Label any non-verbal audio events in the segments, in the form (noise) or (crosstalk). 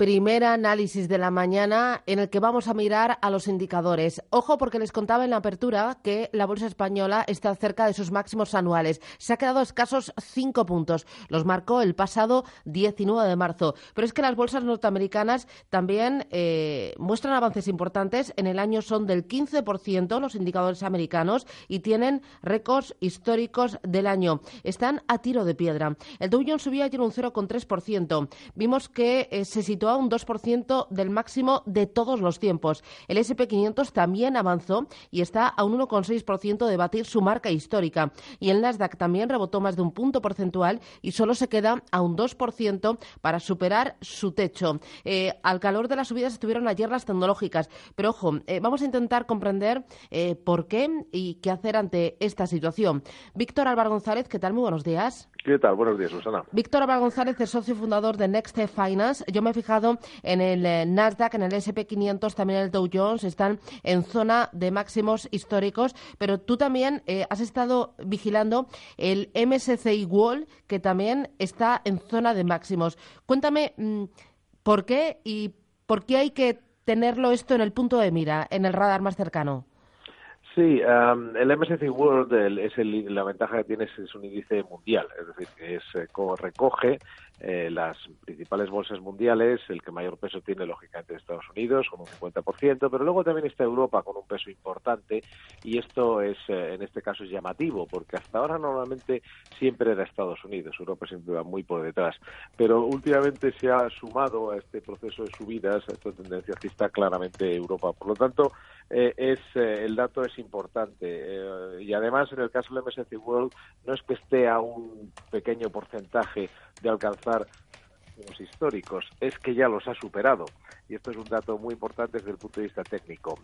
Primer análisis de la mañana en el que vamos a mirar a los indicadores. Ojo porque les contaba en la apertura que la bolsa española está cerca de sus máximos anuales. Se ha quedado escasos cinco puntos. Los marcó el pasado 19 de marzo. Pero es que las bolsas norteamericanas también eh, muestran avances importantes. En el año son del 15% los indicadores americanos y tienen récords históricos del año. Están a tiro de piedra. El Dow Jones subía ayer un 0,3%. Vimos que eh, se situó un 2% del máximo de todos los tiempos. El SP500 también avanzó y está a un 1,6% de batir su marca histórica. Y el Nasdaq también rebotó más de un punto porcentual y solo se queda a un 2% para superar su techo. Eh, al calor de las subidas estuvieron ayer las tecnológicas. Pero ojo, eh, vamos a intentar comprender eh, por qué y qué hacer ante esta situación. Víctor Álvaro González, ¿qué tal? Muy buenos días. ¿Qué tal? Buenos días, Susana. Víctor Álvaro González es socio fundador de Next Finance. Yo me he fijado en el eh, Nasdaq, en el SP500, también en el Dow Jones, están en zona de máximos históricos, pero tú también eh, has estado vigilando el MSCI Wall, que también está en zona de máximos. Cuéntame mm, por qué y por qué hay que tenerlo esto en el punto de mira, en el radar más cercano. Sí, el MSCI World es la ventaja que tiene es, un índice mundial, es decir, que es, eh, recoge eh, las principales bolsas mundiales, el que mayor peso tiene lógicamente Estados Unidos con un 50%, pero luego también está Europa con un peso importante y esto es eh, en este caso es llamativo porque hasta ahora normalmente siempre era Estados Unidos, Europa siempre va muy por detrás, pero últimamente se ha sumado a este proceso de subidas, a esta tendencia está claramente Europa, por lo tanto eh, es el dato es importante y además en el caso del MSCI World no es que esté a un pequeño porcentaje de alcanzar los históricos, es que ya los ha superado. Y esto es un dato muy importante desde el punto de vista técnico.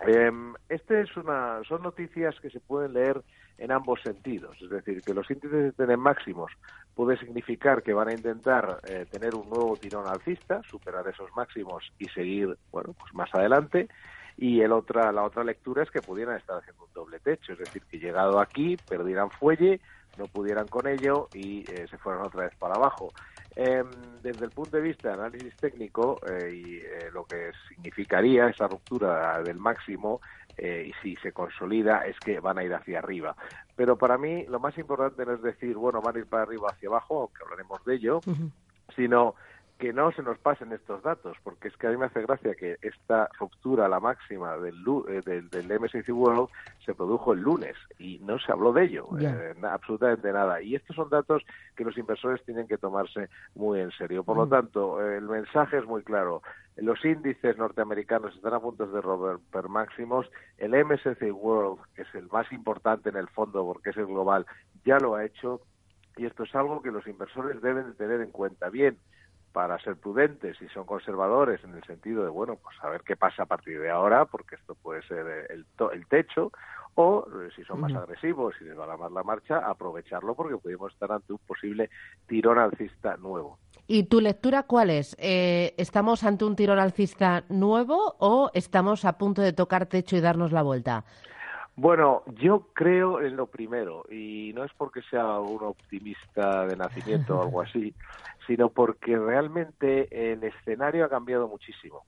Em, este es una, son noticias que se pueden leer en ambos sentidos, es decir, que los índices estén máximos puede significar que van a intentar eh, tener un nuevo tirón alcista, superar esos máximos y seguir, bueno, pues más adelante. Y el otra, la otra lectura es que pudieran estar haciendo un doble techo, es decir, que llegado aquí perdieran fuelle, no pudieran con ello y eh, se fueran otra vez para abajo. Em, desde el punto de vista de análisis técnico eh, y eh, lo que significaría esa ruptura del máximo y si se consolida es que van a ir hacia arriba. Pero para mí lo más importante no es decir, bueno, van a ir para arriba o hacia abajo, aunque hablaremos de ello, sino que no se nos pasen estos datos, porque es que a mí me hace gracia que esta ruptura, la máxima del, eh, del, del MSCI World, se produjo el lunes y no se habló de ello, eh, absolutamente nada. Y estos son datos que los inversores tienen que tomarse muy en serio. Por lo mm. tanto, el mensaje es muy claro. Los índices norteamericanos están a puntos de romper máximos. El MSCI World, que es el más importante en el fondo porque es el global, ya lo ha hecho. Y esto es algo que los inversores deben de tener en cuenta. Bien, para ser prudentes y son conservadores en el sentido de, bueno, pues a ver qué pasa a partir de ahora, porque esto puede ser el, el techo, o eh, si son más agresivos y les va a más la marcha, aprovecharlo porque podemos estar ante un posible tirón alcista nuevo. ¿Y tu lectura cuál es? Eh, ¿Estamos ante un tirón alcista nuevo o estamos a punto de tocar techo y darnos la vuelta? Bueno, yo creo en lo primero, y no es porque sea un optimista de nacimiento o algo así, (laughs) sino porque realmente el escenario ha cambiado muchísimo.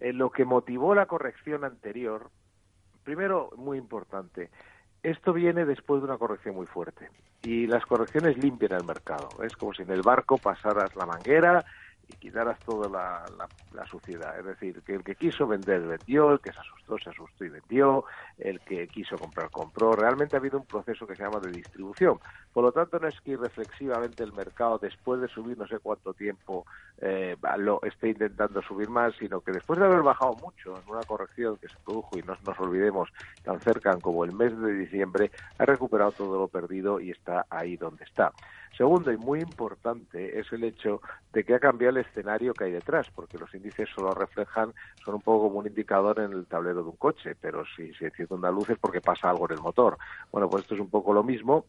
Eh, lo que motivó la corrección anterior, primero, muy importante, esto viene después de una corrección muy fuerte y las correcciones limpian el mercado. Es como si en el barco pasaras la manguera y quitaras toda la, la, suciedad. Es decir, que el que quiso vender vendió, el que se asustó se asustó y vendió, el que quiso comprar compró. Realmente ha habido un proceso que se llama de distribución. Por lo tanto, no es que irreflexivamente el mercado, después de subir no sé cuánto tiempo, eh, lo esté intentando subir más, sino que después de haber bajado mucho en una corrección que se produjo, y no nos olvidemos, tan cerca como el mes de diciembre, ha recuperado todo lo perdido y está ahí donde está. Segundo, y muy importante, es el hecho de que ha cambiado el escenario que hay detrás, porque los índices solo reflejan, son un poco como un indicador en el tablero de un coche, pero si se enciende una luz es porque pasa algo en el motor. Bueno, pues esto es un poco lo mismo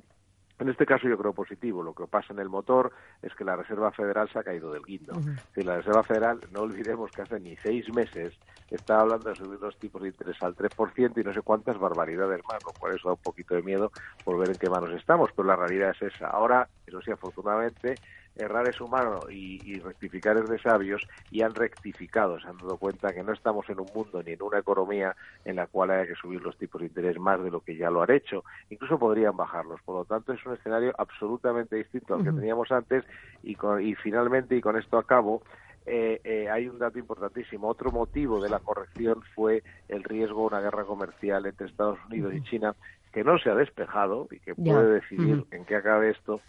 en este caso yo creo positivo. Lo que pasa en el motor es que la Reserva Federal se ha caído del guindo. La Reserva Federal, no olvidemos que hace ni seis meses estaba hablando de subir los tipos de interés al 3% y no sé cuántas barbaridades más, lo cual eso da un poquito de miedo por ver en qué manos estamos. Pero la realidad es esa. Ahora, eso sí, afortunadamente, errar es humano y, rectificar es de sabios y han rectificado, se han dado cuenta que no estamos en un mundo ni en una economía en la cual haya que subir los tipos de interés más de lo que ya lo han hecho, incluso podrían bajarlos. Por lo tanto, es un escenario absolutamente distinto al que teníamos antes y, y finalmente, y con esto acabo, eh, eh, hay un dato importantísimo. Otro motivo de la corrección fue el riesgo de una guerra comercial entre Estados Unidos y China, que no se ha despejado y que puede decidir en qué acabe esto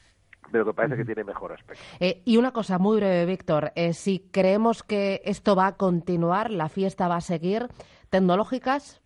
pero que parece que tiene mejor aspecto. Eh, y una cosa muy breve, Víctor. si creemos que esto va a continuar, la fiesta va a seguir, ¿tecnológicas?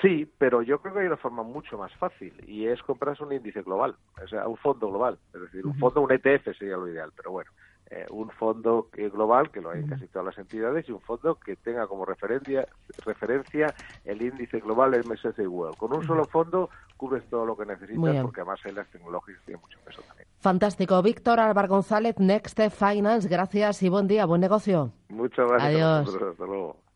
sí, pero yo creo que hay una forma mucho más fácil y es comprarse un índice global, o sea, un fondo global, es decir, un fondo, un ETF sería lo ideal, pero bueno, eh, un fondo global, que lo hay en casi todas las entidades, y un fondo que tenga como referencia, referencia el índice global MSCI World. Con un solo fondo cubres todo lo que necesitas, porque además en las tecnológicas tiene mucho peso también. Fantástico. Víctor Álvaro González, Next Finance, gracias y buen día, buen negocio. Muchas gracias. Adiós. Hasta luego.